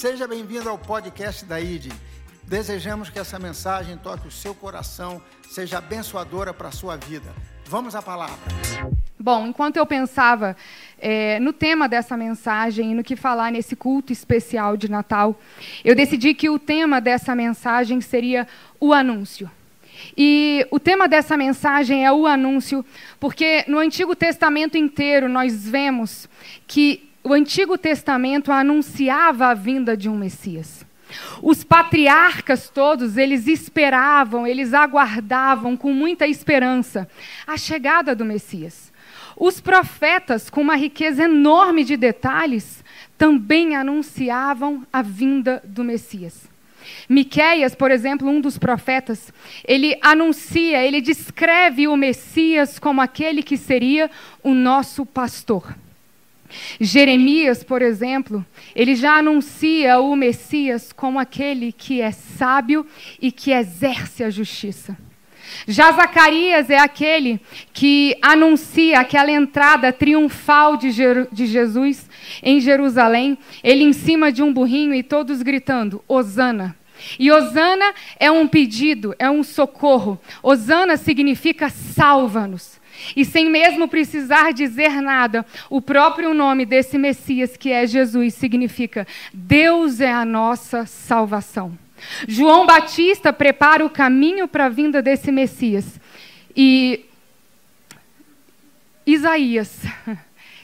Seja bem-vindo ao podcast da ID. Desejamos que essa mensagem toque o seu coração, seja abençoadora para a sua vida. Vamos à palavra. Bom, enquanto eu pensava é, no tema dessa mensagem e no que falar nesse culto especial de Natal, eu decidi que o tema dessa mensagem seria o anúncio. E o tema dessa mensagem é o anúncio, porque no Antigo Testamento inteiro nós vemos que o Antigo Testamento anunciava a vinda de um Messias. Os patriarcas todos, eles esperavam, eles aguardavam com muita esperança a chegada do Messias. Os profetas, com uma riqueza enorme de detalhes, também anunciavam a vinda do Messias. Miqueias, por exemplo, um dos profetas, ele anuncia, ele descreve o Messias como aquele que seria o nosso pastor. Jeremias, por exemplo, ele já anuncia o Messias como aquele que é sábio e que exerce a justiça. Já Zacarias é aquele que anuncia aquela entrada triunfal de, de Jesus em Jerusalém, ele em cima de um burrinho e todos gritando: Hosana. E Hosana é um pedido, é um socorro. Hosana significa salva-nos. E sem mesmo precisar dizer nada, o próprio nome desse Messias, que é Jesus, significa Deus é a nossa salvação. João Batista prepara o caminho para a vinda desse Messias. E Isaías,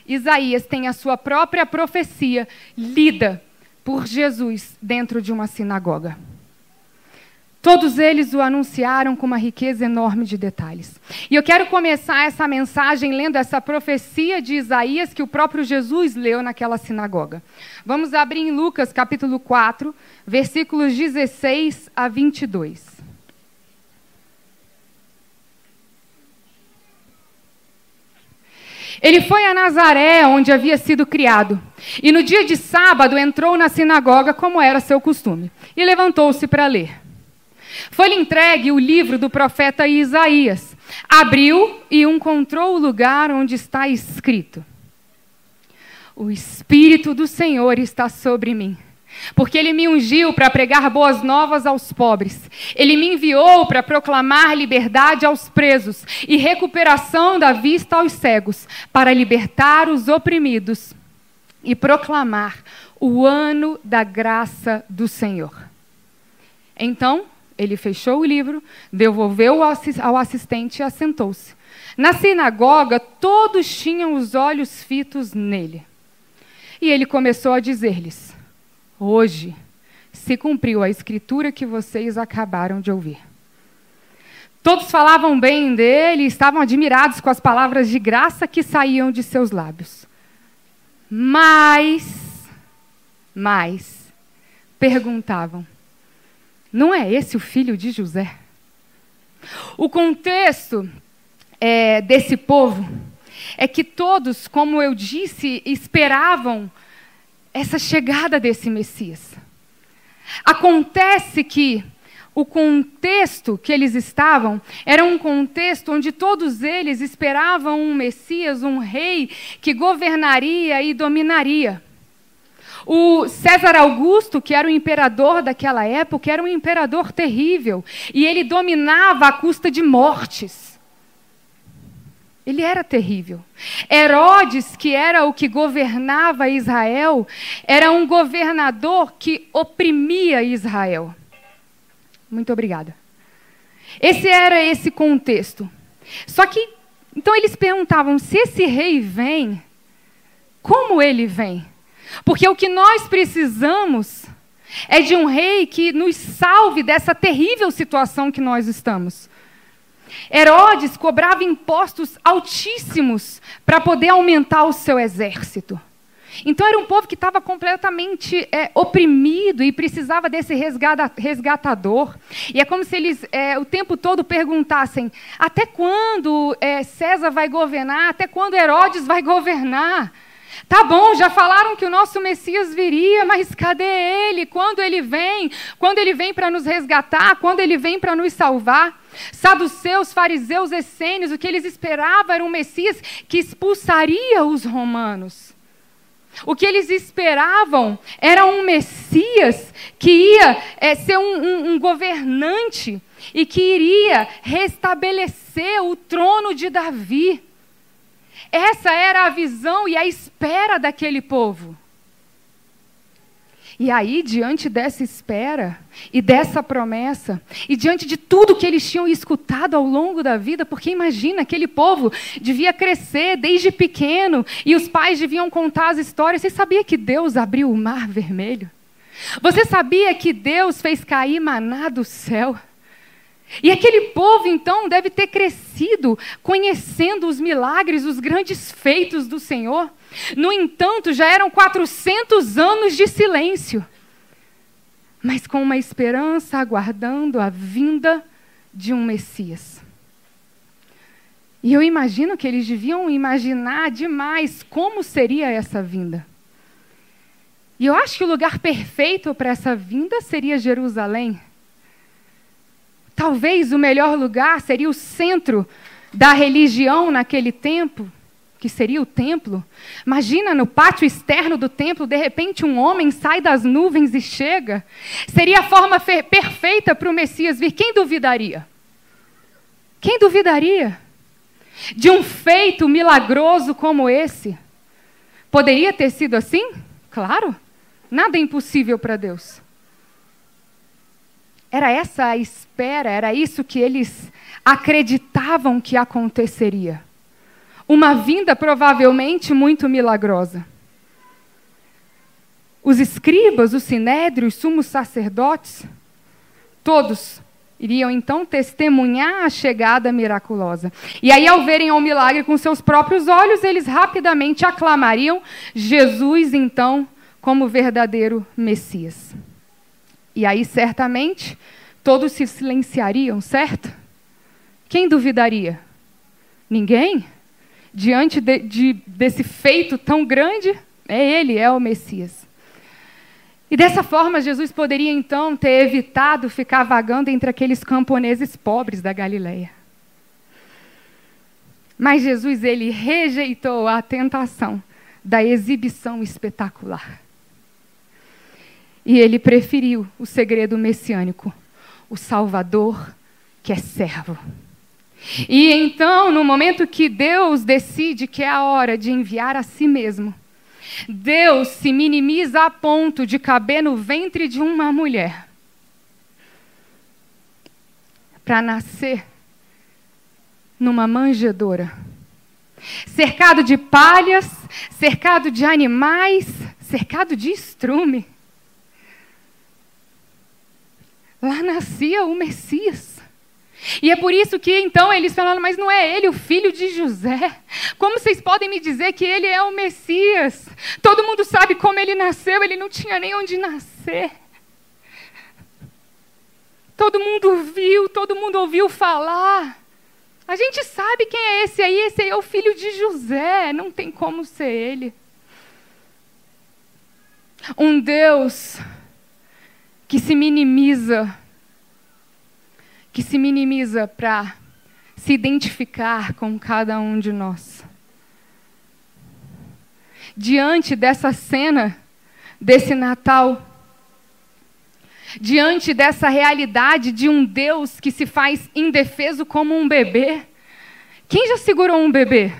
Isaías tem a sua própria profecia lida por Jesus dentro de uma sinagoga. Todos eles o anunciaram com uma riqueza enorme de detalhes. E eu quero começar essa mensagem lendo essa profecia de Isaías que o próprio Jesus leu naquela sinagoga. Vamos abrir em Lucas capítulo 4, versículos 16 a 22. Ele foi a Nazaré, onde havia sido criado, e no dia de sábado entrou na sinagoga, como era seu costume, e levantou-se para ler. Foi-lhe entregue o livro do profeta Isaías. Abriu e encontrou o lugar onde está escrito: O Espírito do Senhor está sobre mim. Porque ele me ungiu para pregar boas novas aos pobres. Ele me enviou para proclamar liberdade aos presos e recuperação da vista aos cegos, para libertar os oprimidos e proclamar o ano da graça do Senhor. Então, ele fechou o livro, devolveu ao assistente e assentou-se. Na sinagoga, todos tinham os olhos fitos nele. E ele começou a dizer-lhes: Hoje se cumpriu a escritura que vocês acabaram de ouvir. Todos falavam bem dele e estavam admirados com as palavras de graça que saíam de seus lábios. Mas, mas, perguntavam: não é esse o filho de José? O contexto é, desse povo é que todos, como eu disse, esperavam essa chegada desse Messias. Acontece que o contexto que eles estavam era um contexto onde todos eles esperavam um Messias, um rei que governaria e dominaria. O César Augusto, que era o imperador daquela época, era um imperador terrível. E ele dominava à custa de mortes. Ele era terrível. Herodes, que era o que governava Israel, era um governador que oprimia Israel. Muito obrigada. Esse era esse contexto. Só que, então eles perguntavam: se esse rei vem, como ele vem? Porque o que nós precisamos é de um rei que nos salve dessa terrível situação que nós estamos. Herodes cobrava impostos altíssimos para poder aumentar o seu exército. Então era um povo que estava completamente é, oprimido e precisava desse resgatador. E é como se eles é, o tempo todo perguntassem: até quando é, César vai governar? Até quando Herodes vai governar? Tá bom, já falaram que o nosso Messias viria, mas cadê ele? Quando ele vem? Quando ele vem para nos resgatar? Quando ele vem para nos salvar? Saduceus, fariseus, essênios, o que eles esperavam era um Messias que expulsaria os romanos. O que eles esperavam era um Messias que ia é, ser um, um, um governante e que iria restabelecer o trono de Davi. Essa era a visão e a espera daquele povo. E aí, diante dessa espera e dessa promessa, e diante de tudo que eles tinham escutado ao longo da vida, porque imagina, aquele povo devia crescer desde pequeno, e os pais deviam contar as histórias. Você sabia que Deus abriu o mar vermelho? Você sabia que Deus fez cair maná do céu? E aquele povo, então, deve ter crescido conhecendo os milagres, os grandes feitos do Senhor. No entanto, já eram 400 anos de silêncio, mas com uma esperança aguardando a vinda de um Messias. E eu imagino que eles deviam imaginar demais como seria essa vinda. E eu acho que o lugar perfeito para essa vinda seria Jerusalém. Talvez o melhor lugar seria o centro da religião naquele tempo, que seria o templo. Imagina no pátio externo do templo, de repente um homem sai das nuvens e chega. Seria a forma perfeita para o Messias vir. Quem duvidaria? Quem duvidaria de um feito milagroso como esse? Poderia ter sido assim? Claro. Nada é impossível para Deus. Era essa a espera, era isso que eles acreditavam que aconteceria. Uma vinda provavelmente muito milagrosa. Os escribas, os sinédrios, os sumos sacerdotes, todos iriam então testemunhar a chegada miraculosa. E aí, ao verem o milagre com seus próprios olhos, eles rapidamente aclamariam Jesus, então, como verdadeiro Messias. E aí, certamente, todos se silenciariam, certo? Quem duvidaria? Ninguém? Diante de, de, desse feito tão grande, é Ele, é o Messias. E dessa forma, Jesus poderia então ter evitado ficar vagando entre aqueles camponeses pobres da Galileia. Mas Jesus, ele rejeitou a tentação da exibição espetacular. E ele preferiu o segredo messiânico, o Salvador que é servo. E então, no momento que Deus decide que é a hora de enviar a si mesmo, Deus se minimiza a ponto de caber no ventre de uma mulher para nascer numa manjedoura, cercado de palhas, cercado de animais, cercado de estrume. Lá nascia o Messias. E é por isso que então eles falaram, mas não é ele o filho de José? Como vocês podem me dizer que ele é o Messias? Todo mundo sabe como ele nasceu, ele não tinha nem onde nascer. Todo mundo viu, todo mundo ouviu falar. A gente sabe quem é esse aí, esse aí é o filho de José, não tem como ser ele. Um Deus que se minimiza, que se minimiza para se identificar com cada um de nós. Diante dessa cena, desse Natal, diante dessa realidade de um Deus que se faz indefeso como um bebê, quem já segurou um bebê?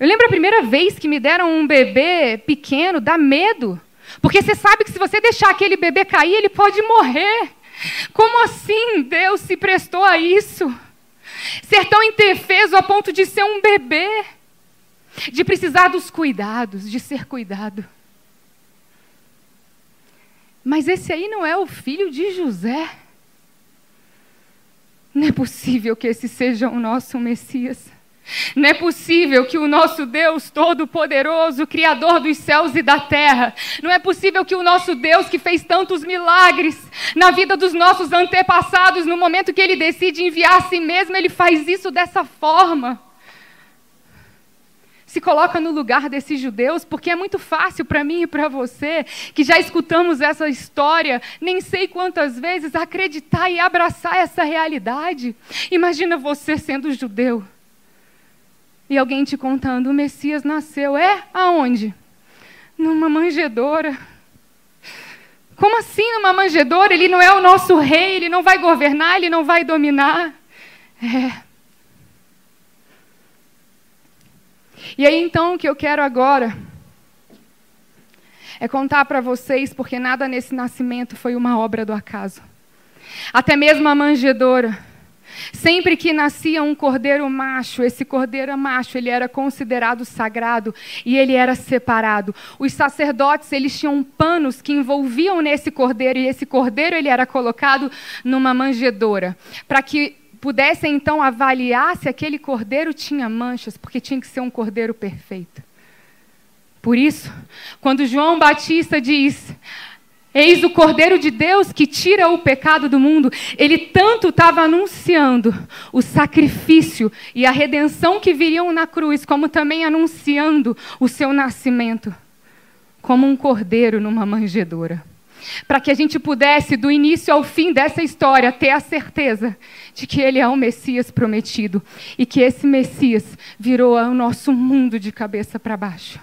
Eu lembro a primeira vez que me deram um bebê pequeno, dá medo. Porque você sabe que se você deixar aquele bebê cair, ele pode morrer. Como assim Deus se prestou a isso? Ser tão indefeso a ponto de ser um bebê, de precisar dos cuidados, de ser cuidado. Mas esse aí não é o filho de José. Não é possível que esse seja o nosso Messias. Não é possível que o nosso Deus Todo-Poderoso, Criador dos céus e da terra, não é possível que o nosso Deus, que fez tantos milagres na vida dos nossos antepassados, no momento que ele decide enviar a si mesmo, ele faz isso dessa forma. Se coloca no lugar desses judeus, porque é muito fácil para mim e para você, que já escutamos essa história nem sei quantas vezes, acreditar e abraçar essa realidade. Imagina você sendo judeu e alguém te contando: o Messias nasceu. É? Aonde? numa manjedoura. Como assim numa manjedoura? Ele não é o nosso rei, ele não vai governar, ele não vai dominar. É. E aí então o que eu quero agora é contar para vocês, porque nada nesse nascimento foi uma obra do acaso. Até mesmo a manjedoura Sempre que nascia um cordeiro macho, esse cordeiro macho, ele era considerado sagrado e ele era separado. Os sacerdotes, eles tinham panos que envolviam nesse cordeiro e esse cordeiro ele era colocado numa manjedoura, para que pudessem então avaliar se aquele cordeiro tinha manchas, porque tinha que ser um cordeiro perfeito. Por isso, quando João Batista diz: Eis o Cordeiro de Deus que tira o pecado do mundo. Ele tanto estava anunciando o sacrifício e a redenção que viriam na cruz, como também anunciando o seu nascimento como um cordeiro numa manjedoura. Para que a gente pudesse, do início ao fim dessa história, ter a certeza de que ele é o Messias prometido e que esse Messias virou o nosso mundo de cabeça para baixo.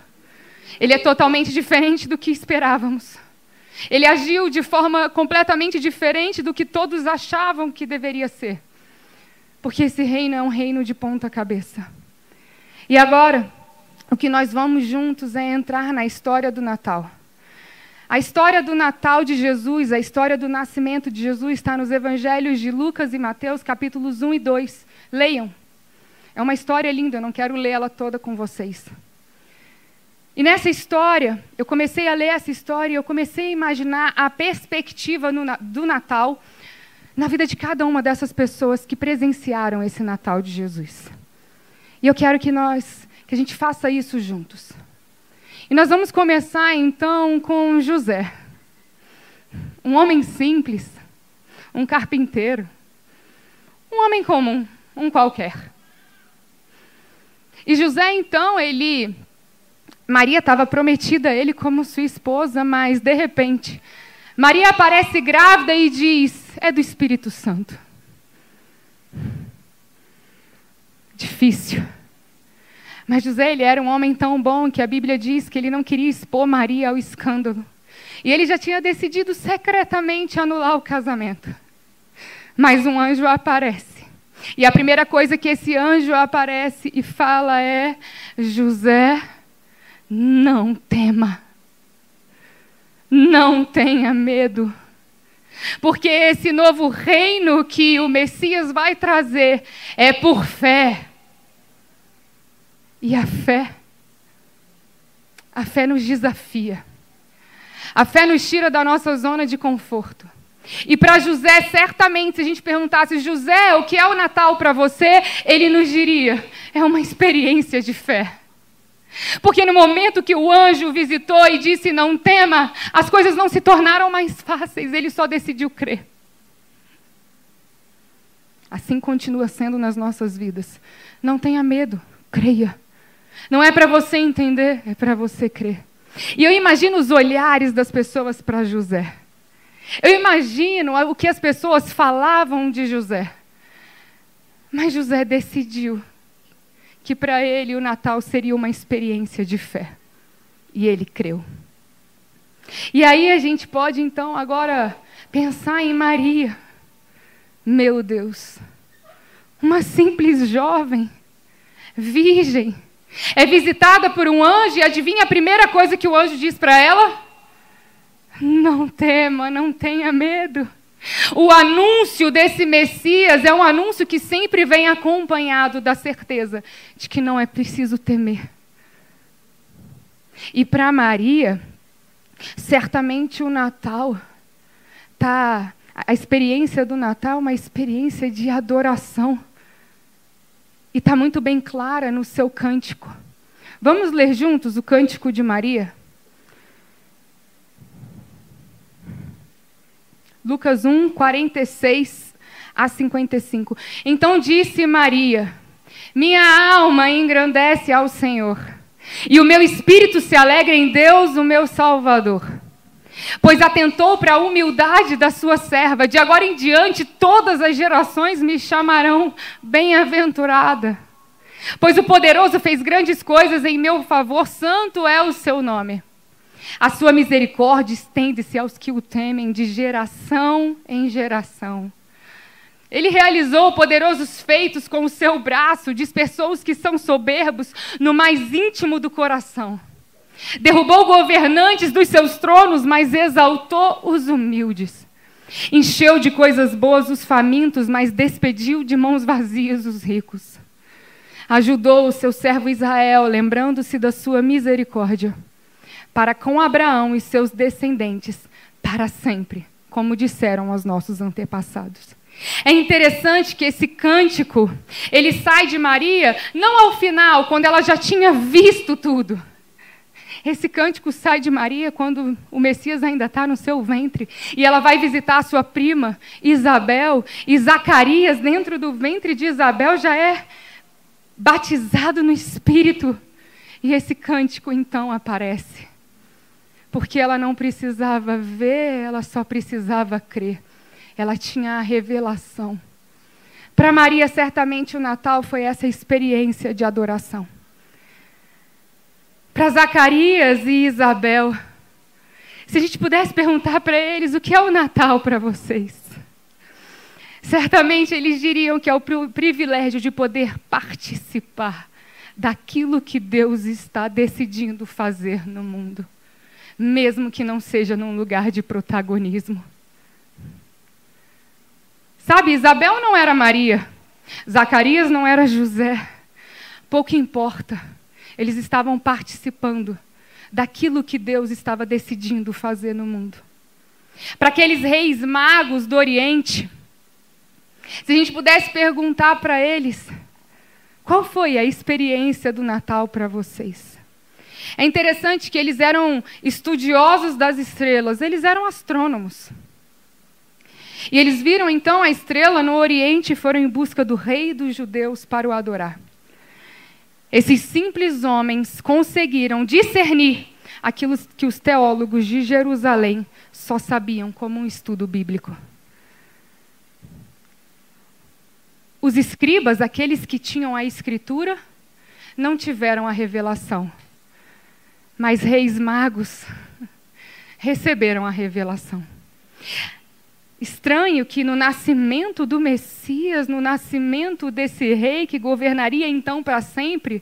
Ele é totalmente diferente do que esperávamos. Ele agiu de forma completamente diferente do que todos achavam que deveria ser. Porque esse reino é um reino de ponta cabeça. E agora, o que nós vamos juntos é entrar na história do Natal. A história do Natal de Jesus, a história do nascimento de Jesus está nos evangelhos de Lucas e Mateus, capítulos 1 e 2. Leiam. É uma história linda, eu não quero lê-la toda com vocês. E nessa história, eu comecei a ler essa história e eu comecei a imaginar a perspectiva no, do Natal na vida de cada uma dessas pessoas que presenciaram esse Natal de Jesus. E eu quero que nós, que a gente faça isso juntos. E nós vamos começar então com José. Um homem simples, um carpinteiro, um homem comum, um qualquer. E José então, ele Maria estava prometida a ele como sua esposa, mas de repente, Maria aparece grávida e diz: É do Espírito Santo. Difícil. Mas José ele era um homem tão bom que a Bíblia diz que ele não queria expor Maria ao escândalo. E ele já tinha decidido secretamente anular o casamento. Mas um anjo aparece. E a primeira coisa que esse anjo aparece e fala é: José, não tema. Não tenha medo. Porque esse novo reino que o Messias vai trazer é por fé. E a fé, a fé nos desafia. A fé nos tira da nossa zona de conforto. E para José, certamente, se a gente perguntasse, José, o que é o Natal para você? Ele nos diria: é uma experiência de fé. Porque no momento que o anjo visitou e disse não tema, as coisas não se tornaram mais fáceis, ele só decidiu crer. Assim continua sendo nas nossas vidas. Não tenha medo, creia. Não é para você entender, é para você crer. E eu imagino os olhares das pessoas para José. Eu imagino o que as pessoas falavam de José. Mas José decidiu que para ele o Natal seria uma experiência de fé. E ele creu. E aí a gente pode então agora pensar em Maria. Meu Deus, uma simples jovem, virgem, é visitada por um anjo e adivinha a primeira coisa que o anjo diz para ela? Não tema, não tenha medo. O anúncio desse Messias é um anúncio que sempre vem acompanhado da certeza de que não é preciso temer. E para Maria, certamente o Natal tá a experiência do Natal é uma experiência de adoração. E está muito bem clara no seu cântico. Vamos ler juntos o cântico de Maria? Lucas 1, 46 a 55. Então disse Maria: Minha alma engrandece ao Senhor, e o meu espírito se alegra em Deus, o meu Salvador. Pois atentou para a humildade da sua serva, de agora em diante todas as gerações me chamarão bem-aventurada. Pois o poderoso fez grandes coisas em meu favor, santo é o seu nome. A sua misericórdia estende-se aos que o temem de geração em geração. Ele realizou poderosos feitos com o seu braço, dispersou os que são soberbos no mais íntimo do coração. Derrubou governantes dos seus tronos, mas exaltou os humildes. Encheu de coisas boas os famintos, mas despediu de mãos vazias os ricos. Ajudou o seu servo Israel, lembrando-se da sua misericórdia, para com Abraão e seus descendentes, para sempre, como disseram aos nossos antepassados. É interessante que esse cântico, ele sai de Maria não ao final, quando ela já tinha visto tudo. Esse cântico sai de Maria quando o Messias ainda está no seu ventre e ela vai visitar a sua prima Isabel e Zacarias dentro do ventre de Isabel já é batizado no Espírito e esse cântico então aparece porque ela não precisava ver, ela só precisava crer ela tinha a revelação. Para Maria, certamente o Natal foi essa experiência de adoração. Para Zacarias e Isabel, se a gente pudesse perguntar para eles o que é o Natal para vocês, certamente eles diriam que é o privilégio de poder participar daquilo que Deus está decidindo fazer no mundo, mesmo que não seja num lugar de protagonismo. Sabe, Isabel não era Maria, Zacarias não era José. Pouco importa. Eles estavam participando daquilo que Deus estava decidindo fazer no mundo. Para aqueles reis magos do Oriente, se a gente pudesse perguntar para eles, qual foi a experiência do Natal para vocês? É interessante que eles eram estudiosos das estrelas, eles eram astrônomos. E eles viram então a estrela no Oriente e foram em busca do rei dos judeus para o adorar. Esses simples homens conseguiram discernir aquilo que os teólogos de Jerusalém só sabiam como um estudo bíblico. Os escribas, aqueles que tinham a escritura, não tiveram a revelação. Mas reis magos receberam a revelação. Estranho que no nascimento do Messias, no nascimento desse rei que governaria então para sempre,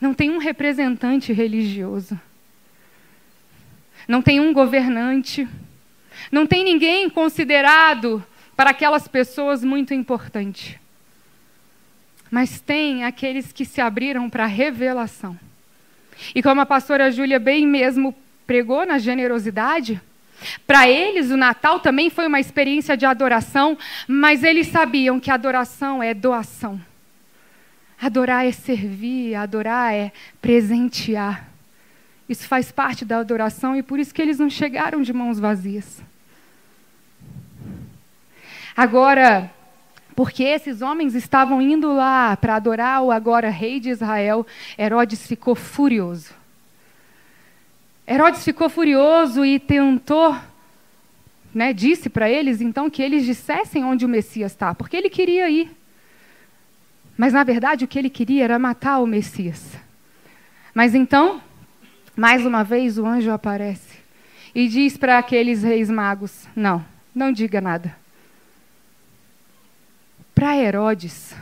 não tem um representante religioso. Não tem um governante. Não tem ninguém considerado para aquelas pessoas muito importante. Mas tem aqueles que se abriram para a revelação. E como a pastora Júlia bem mesmo pregou na generosidade, para eles, o Natal também foi uma experiência de adoração, mas eles sabiam que adoração é doação. Adorar é servir, adorar é presentear. Isso faz parte da adoração e por isso que eles não chegaram de mãos vazias. Agora, porque esses homens estavam indo lá para adorar o agora rei de Israel, Herodes ficou furioso. Herodes ficou furioso e tentou, né, disse para eles então que eles dissessem onde o Messias está, porque ele queria ir. Mas na verdade o que ele queria era matar o Messias. Mas então, mais uma vez o anjo aparece e diz para aqueles reis magos: Não, não diga nada. Para Herodes,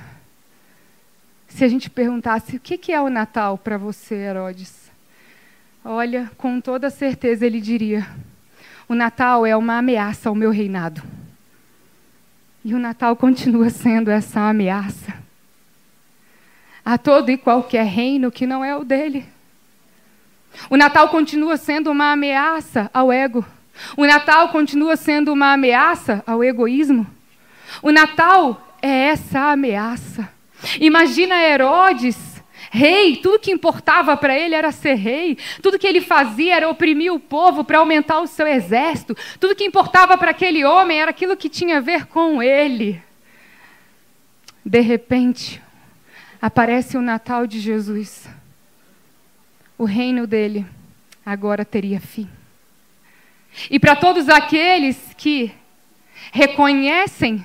se a gente perguntasse o que é o Natal para você, Herodes, Olha, com toda certeza ele diria: o Natal é uma ameaça ao meu reinado. E o Natal continua sendo essa ameaça a todo e qualquer reino que não é o dele. O Natal continua sendo uma ameaça ao ego. O Natal continua sendo uma ameaça ao egoísmo. O Natal é essa ameaça. Imagina Herodes rei, tudo que importava para ele era ser rei, tudo que ele fazia era oprimir o povo para aumentar o seu exército, tudo que importava para aquele homem era aquilo que tinha a ver com ele. De repente, aparece o Natal de Jesus. O reino dele agora teria fim. E para todos aqueles que reconhecem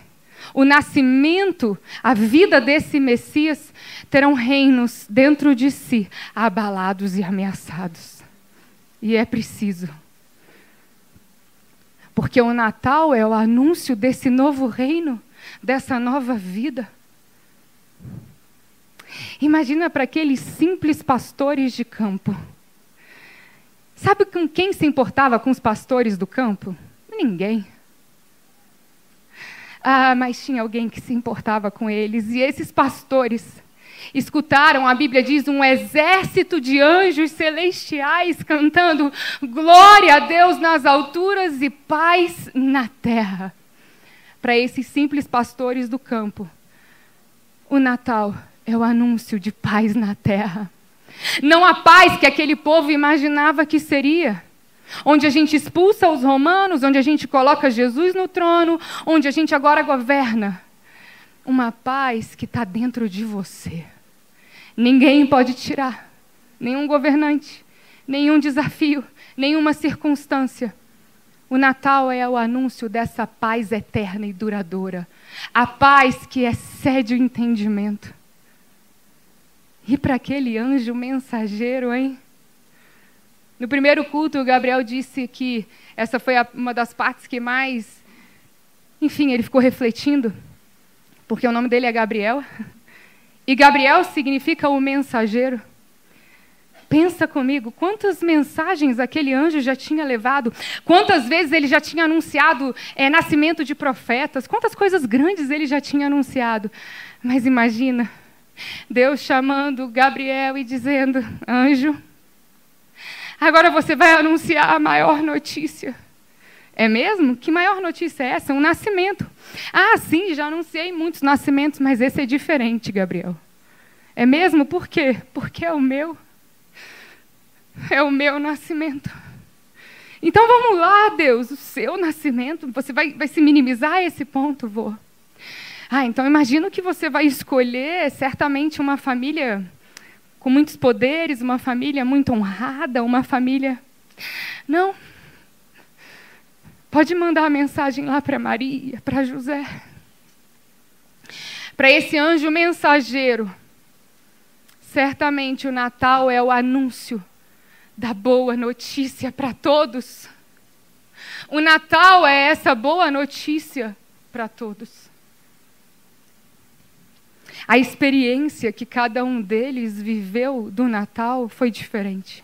o nascimento, a vida desse Messias, terão reinos dentro de si abalados e ameaçados. E é preciso. Porque o Natal é o anúncio desse novo reino, dessa nova vida. Imagina para aqueles simples pastores de campo. Sabe com quem se importava com os pastores do campo? Ninguém. Ah, mas tinha alguém que se importava com eles, e esses pastores escutaram, a Bíblia diz, um exército de anjos celestiais cantando glória a Deus nas alturas e paz na terra. Para esses simples pastores do campo, o Natal é o anúncio de paz na terra. Não a paz que aquele povo imaginava que seria. Onde a gente expulsa os romanos, onde a gente coloca Jesus no trono, onde a gente agora governa. Uma paz que está dentro de você. Ninguém pode tirar. Nenhum governante, nenhum desafio, nenhuma circunstância. O Natal é o anúncio dessa paz eterna e duradoura. A paz que excede o entendimento. E para aquele anjo mensageiro, hein? No primeiro culto, o Gabriel disse que essa foi a, uma das partes que mais. Enfim, ele ficou refletindo, porque o nome dele é Gabriel. E Gabriel significa o mensageiro. Pensa comigo, quantas mensagens aquele anjo já tinha levado, quantas vezes ele já tinha anunciado é, nascimento de profetas, quantas coisas grandes ele já tinha anunciado. Mas imagina, Deus chamando Gabriel e dizendo: Anjo, agora você vai anunciar a maior notícia. É mesmo? Que maior notícia é essa? Um nascimento. Ah, sim, já anunciei muitos nascimentos, mas esse é diferente, Gabriel. É mesmo? Por quê? Porque é o meu. É o meu nascimento. Então vamos lá, Deus, o seu nascimento. Você vai, vai se minimizar esse ponto, vô. Ah, então imagino que você vai escolher certamente uma família com muitos poderes, uma família muito honrada, uma família. Não. Pode mandar a mensagem lá para Maria, para José. Para esse anjo mensageiro. Certamente o Natal é o anúncio da boa notícia para todos. O Natal é essa boa notícia para todos. A experiência que cada um deles viveu do Natal foi diferente.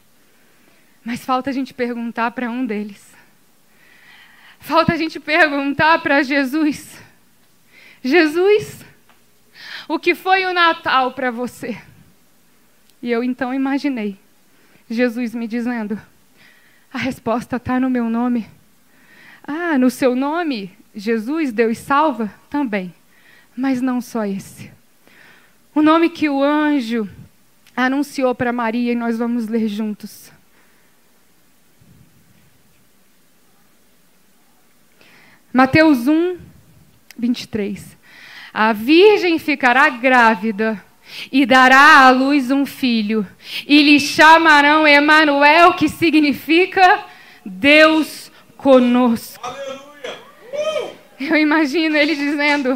Mas falta a gente perguntar para um deles. Falta a gente perguntar para Jesus: Jesus, o que foi o Natal para você? E eu então imaginei Jesus me dizendo: a resposta está no meu nome. Ah, no seu nome, Jesus, Deus salva? Também. Mas não só esse. O nome que o anjo anunciou para Maria e nós vamos ler juntos. Mateus 1, 23. A virgem ficará grávida e dará à luz um filho, e lhe chamarão Emanuel, que significa Deus conosco. Aleluia! Uh! Eu imagino ele dizendo: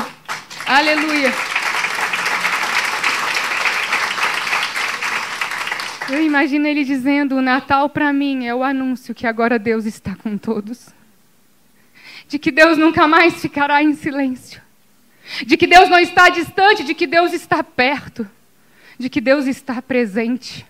Aleluia. Eu imagino ele dizendo: o Natal para mim é o anúncio que agora Deus está com todos. De que Deus nunca mais ficará em silêncio. De que Deus não está distante, de que Deus está perto. De que Deus está presente.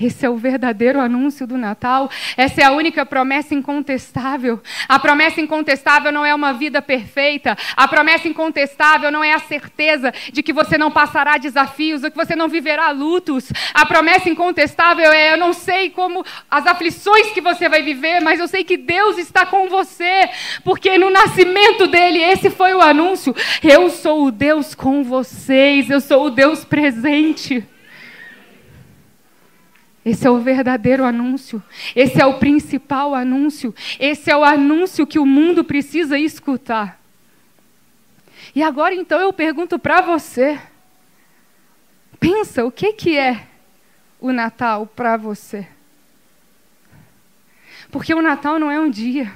Esse é o verdadeiro anúncio do Natal. Essa é a única promessa incontestável. A promessa incontestável não é uma vida perfeita. A promessa incontestável não é a certeza de que você não passará desafios ou que você não viverá lutos. A promessa incontestável é: eu não sei como as aflições que você vai viver, mas eu sei que Deus está com você, porque no nascimento dele esse foi o anúncio. Eu sou o Deus com vocês. Eu sou o Deus presente. Esse é o verdadeiro anúncio. Esse é o principal anúncio. Esse é o anúncio que o mundo precisa escutar. E agora então eu pergunto para você: pensa, o que, que é o Natal para você? Porque o Natal não é um dia.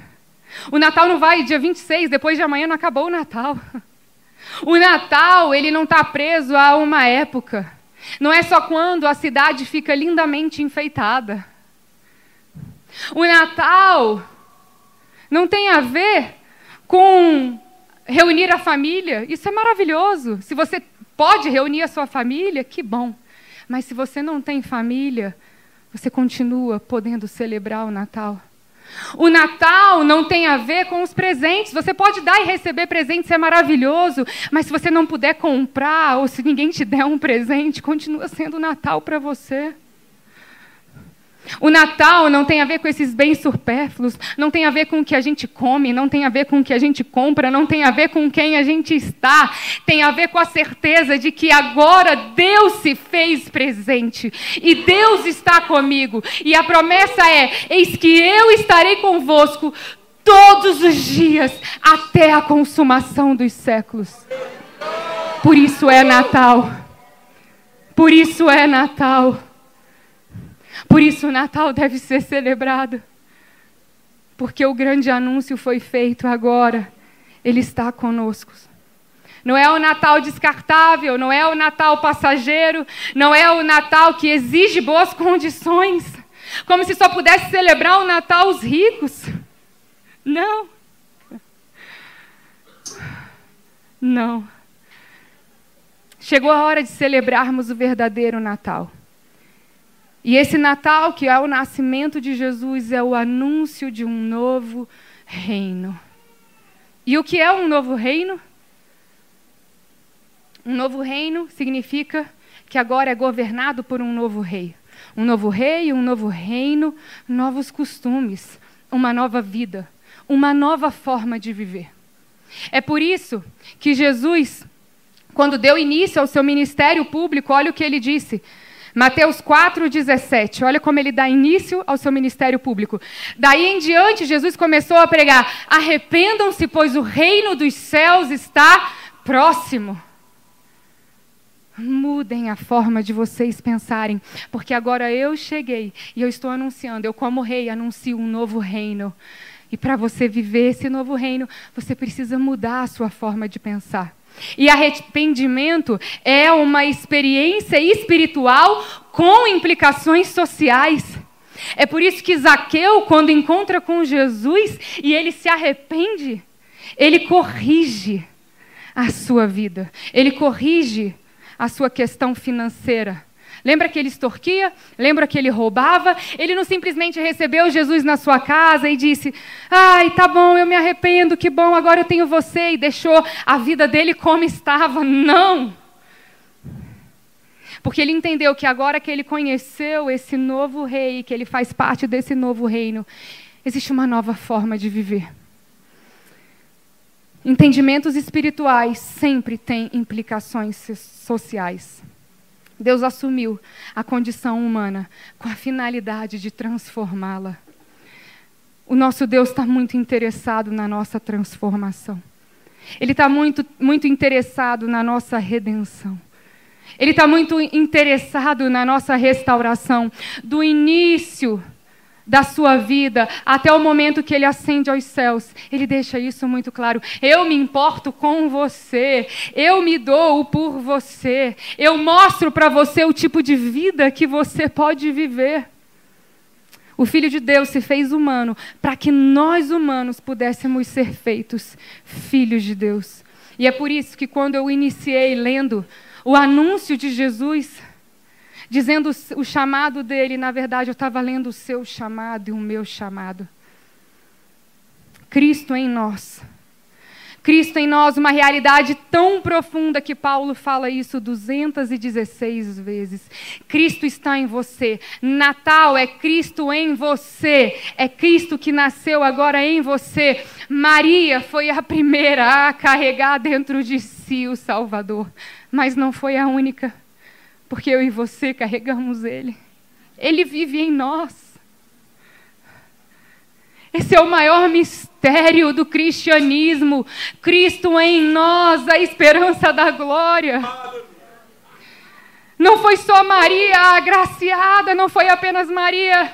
O Natal não vai dia 26, depois de amanhã não acabou o Natal. O Natal, ele não está preso a uma época. Não é só quando a cidade fica lindamente enfeitada. O Natal não tem a ver com reunir a família. Isso é maravilhoso. Se você pode reunir a sua família, que bom. Mas se você não tem família, você continua podendo celebrar o Natal. O Natal não tem a ver com os presentes. Você pode dar e receber presentes, é maravilhoso. Mas se você não puder comprar, ou se ninguém te der um presente, continua sendo Natal para você. O Natal não tem a ver com esses bens supérfluos, não tem a ver com o que a gente come, não tem a ver com o que a gente compra, não tem a ver com quem a gente está, tem a ver com a certeza de que agora Deus se fez presente e Deus está comigo. E a promessa é: eis que eu estarei convosco todos os dias até a consumação dos séculos. Por isso é Natal. Por isso é Natal. Por isso o Natal deve ser celebrado. Porque o grande anúncio foi feito agora. Ele está conosco. Não é o Natal descartável, não é o Natal passageiro, não é o Natal que exige boas condições, como se só pudesse celebrar o Natal os ricos. Não. Não. Chegou a hora de celebrarmos o verdadeiro Natal. E esse Natal, que é o nascimento de Jesus, é o anúncio de um novo reino. E o que é um novo reino? Um novo reino significa que agora é governado por um novo rei. Um novo rei, um novo reino, novos costumes, uma nova vida, uma nova forma de viver. É por isso que Jesus, quando deu início ao seu ministério público, olha o que ele disse: Mateus 4,17. Olha como ele dá início ao seu ministério público. Daí em diante, Jesus começou a pregar: arrependam-se, pois o reino dos céus está próximo. Mudem a forma de vocês pensarem, porque agora eu cheguei e eu estou anunciando, eu como rei anuncio um novo reino. E para você viver esse novo reino, você precisa mudar a sua forma de pensar. E arrependimento é uma experiência espiritual com implicações sociais. É por isso que Zaqueu, quando encontra com Jesus e ele se arrepende, ele corrige a sua vida, ele corrige a sua questão financeira. Lembra que ele extorquia? Lembra que ele roubava? Ele não simplesmente recebeu Jesus na sua casa e disse: Ai, tá bom, eu me arrependo, que bom, agora eu tenho você, e deixou a vida dele como estava. Não! Porque ele entendeu que agora que ele conheceu esse novo rei, que ele faz parte desse novo reino, existe uma nova forma de viver. Entendimentos espirituais sempre têm implicações sociais. Deus assumiu a condição humana com a finalidade de transformá-la. O nosso Deus está muito interessado na nossa transformação. Ele está muito, muito interessado na nossa redenção. Ele está muito interessado na nossa restauração. Do início da sua vida até o momento que ele ascende aos céus. Ele deixa isso muito claro. Eu me importo com você. Eu me dou por você. Eu mostro para você o tipo de vida que você pode viver. O Filho de Deus se fez humano para que nós humanos pudéssemos ser feitos filhos de Deus. E é por isso que quando eu iniciei lendo o anúncio de Jesus, dizendo o chamado dele, na verdade eu estava lendo o seu chamado e o meu chamado. Cristo em nós. Cristo em nós, uma realidade tão profunda que Paulo fala isso 216 vezes. Cristo está em você. Natal é Cristo em você. É Cristo que nasceu agora em você. Maria foi a primeira a carregar dentro de si o Salvador, mas não foi a única porque eu e você carregamos Ele. Ele vive em nós. Esse é o maior mistério do cristianismo. Cristo em nós, a esperança da glória. Não foi só Maria agraciada, não foi apenas Maria.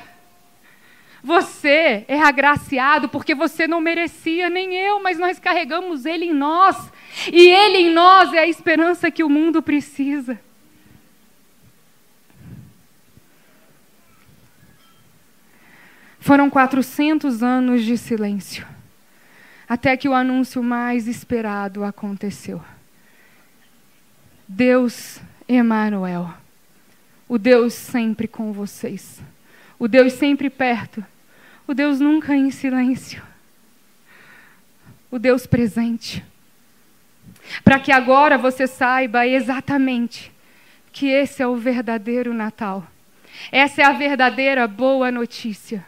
Você é agraciado porque você não merecia, nem eu, mas nós carregamos Ele em nós. E Ele em nós é a esperança que o mundo precisa. Foram 400 anos de silêncio, até que o anúncio mais esperado aconteceu. Deus Emanuel, o Deus sempre com vocês, o Deus sempre perto, o Deus nunca em silêncio, o Deus presente. Para que agora você saiba exatamente que esse é o verdadeiro Natal. Essa é a verdadeira boa notícia.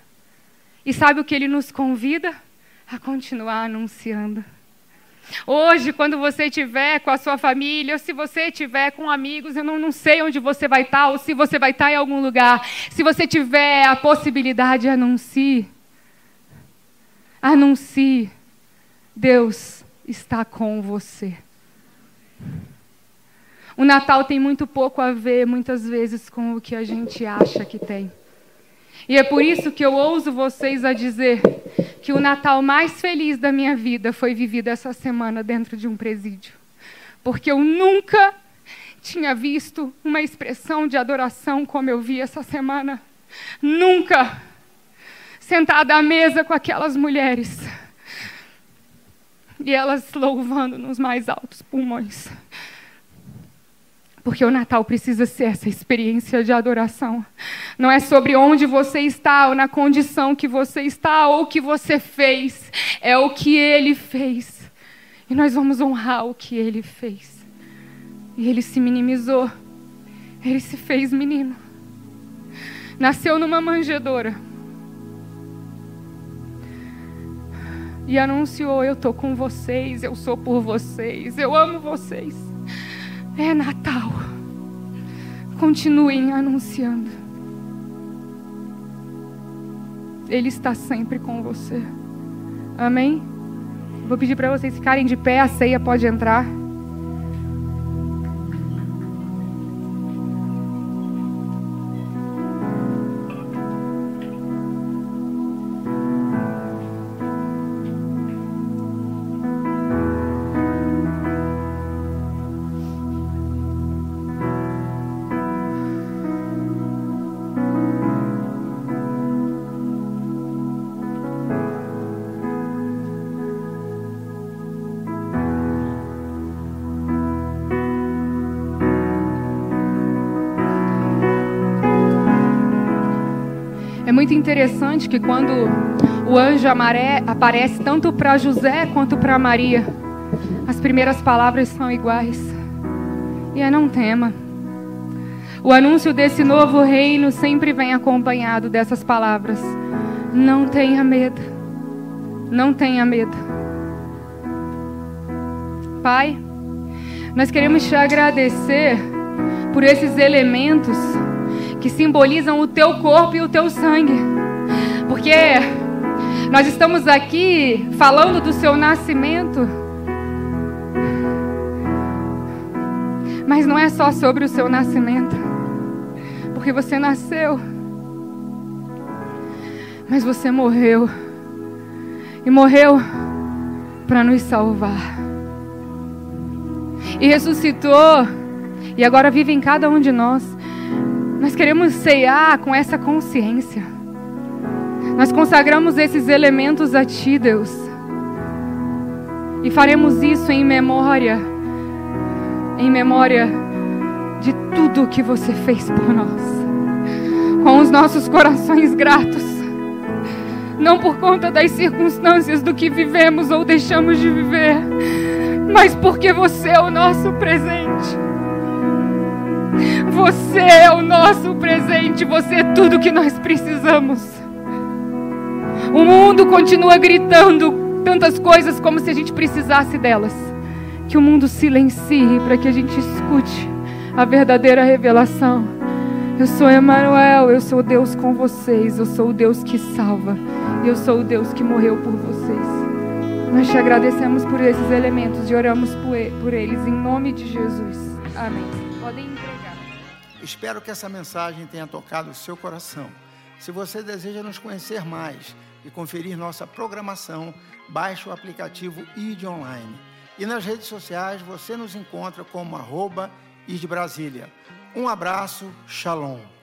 E sabe o que ele nos convida? A continuar anunciando. Hoje, quando você estiver com a sua família, ou se você estiver com amigos, eu não, não sei onde você vai estar, ou se você vai estar em algum lugar. Se você tiver a possibilidade, anuncie. Anuncie. Deus está com você. O Natal tem muito pouco a ver, muitas vezes, com o que a gente acha que tem. E é por isso que eu ouso vocês a dizer que o Natal mais feliz da minha vida foi vivido essa semana dentro de um presídio. Porque eu nunca tinha visto uma expressão de adoração como eu vi essa semana. Nunca. Sentada à mesa com aquelas mulheres. E elas louvando nos mais altos pulmões. Porque o Natal precisa ser essa experiência de adoração. Não é sobre onde você está, ou na condição que você está, ou o que você fez. É o que ele fez. E nós vamos honrar o que ele fez. E ele se minimizou. Ele se fez menino. Nasceu numa manjedoura. E anunciou: Eu estou com vocês, eu sou por vocês, eu amo vocês. É Natal. Continuem anunciando. Ele está sempre com você. Amém? Vou pedir para vocês ficarem de pé, a ceia pode entrar. Interessante que quando o anjo amaré aparece tanto para José quanto para Maria, as primeiras palavras são iguais. E é não tema. O anúncio desse novo reino sempre vem acompanhado dessas palavras. Não tenha medo. Não tenha medo. Pai, nós queremos te agradecer por esses elementos que simbolizam o teu corpo e o teu sangue. Porque nós estamos aqui falando do seu nascimento. Mas não é só sobre o seu nascimento. Porque você nasceu. Mas você morreu. E morreu para nos salvar. E ressuscitou. E agora vive em cada um de nós. Nós queremos ceiar com essa consciência. Nós consagramos esses elementos a Ti, Deus. E faremos isso em memória, em memória de tudo que você fez por nós. Com os nossos corações gratos. Não por conta das circunstâncias do que vivemos ou deixamos de viver, mas porque você é o nosso presente. Você é o nosso presente, você é tudo que nós precisamos. O mundo continua gritando tantas coisas como se a gente precisasse delas. Que o mundo silencie para que a gente escute a verdadeira revelação. Eu sou Emanuel, eu sou Deus com vocês, eu sou o Deus que salva, eu sou o Deus que morreu por vocês. Nós te agradecemos por esses elementos e oramos por eles em nome de Jesus. Amém. Podem Espero que essa mensagem tenha tocado o seu coração. Se você deseja nos conhecer mais e conferir nossa programação, baixe o aplicativo ID Online. E nas redes sociais você nos encontra como arroba Brasília. Um abraço, shalom.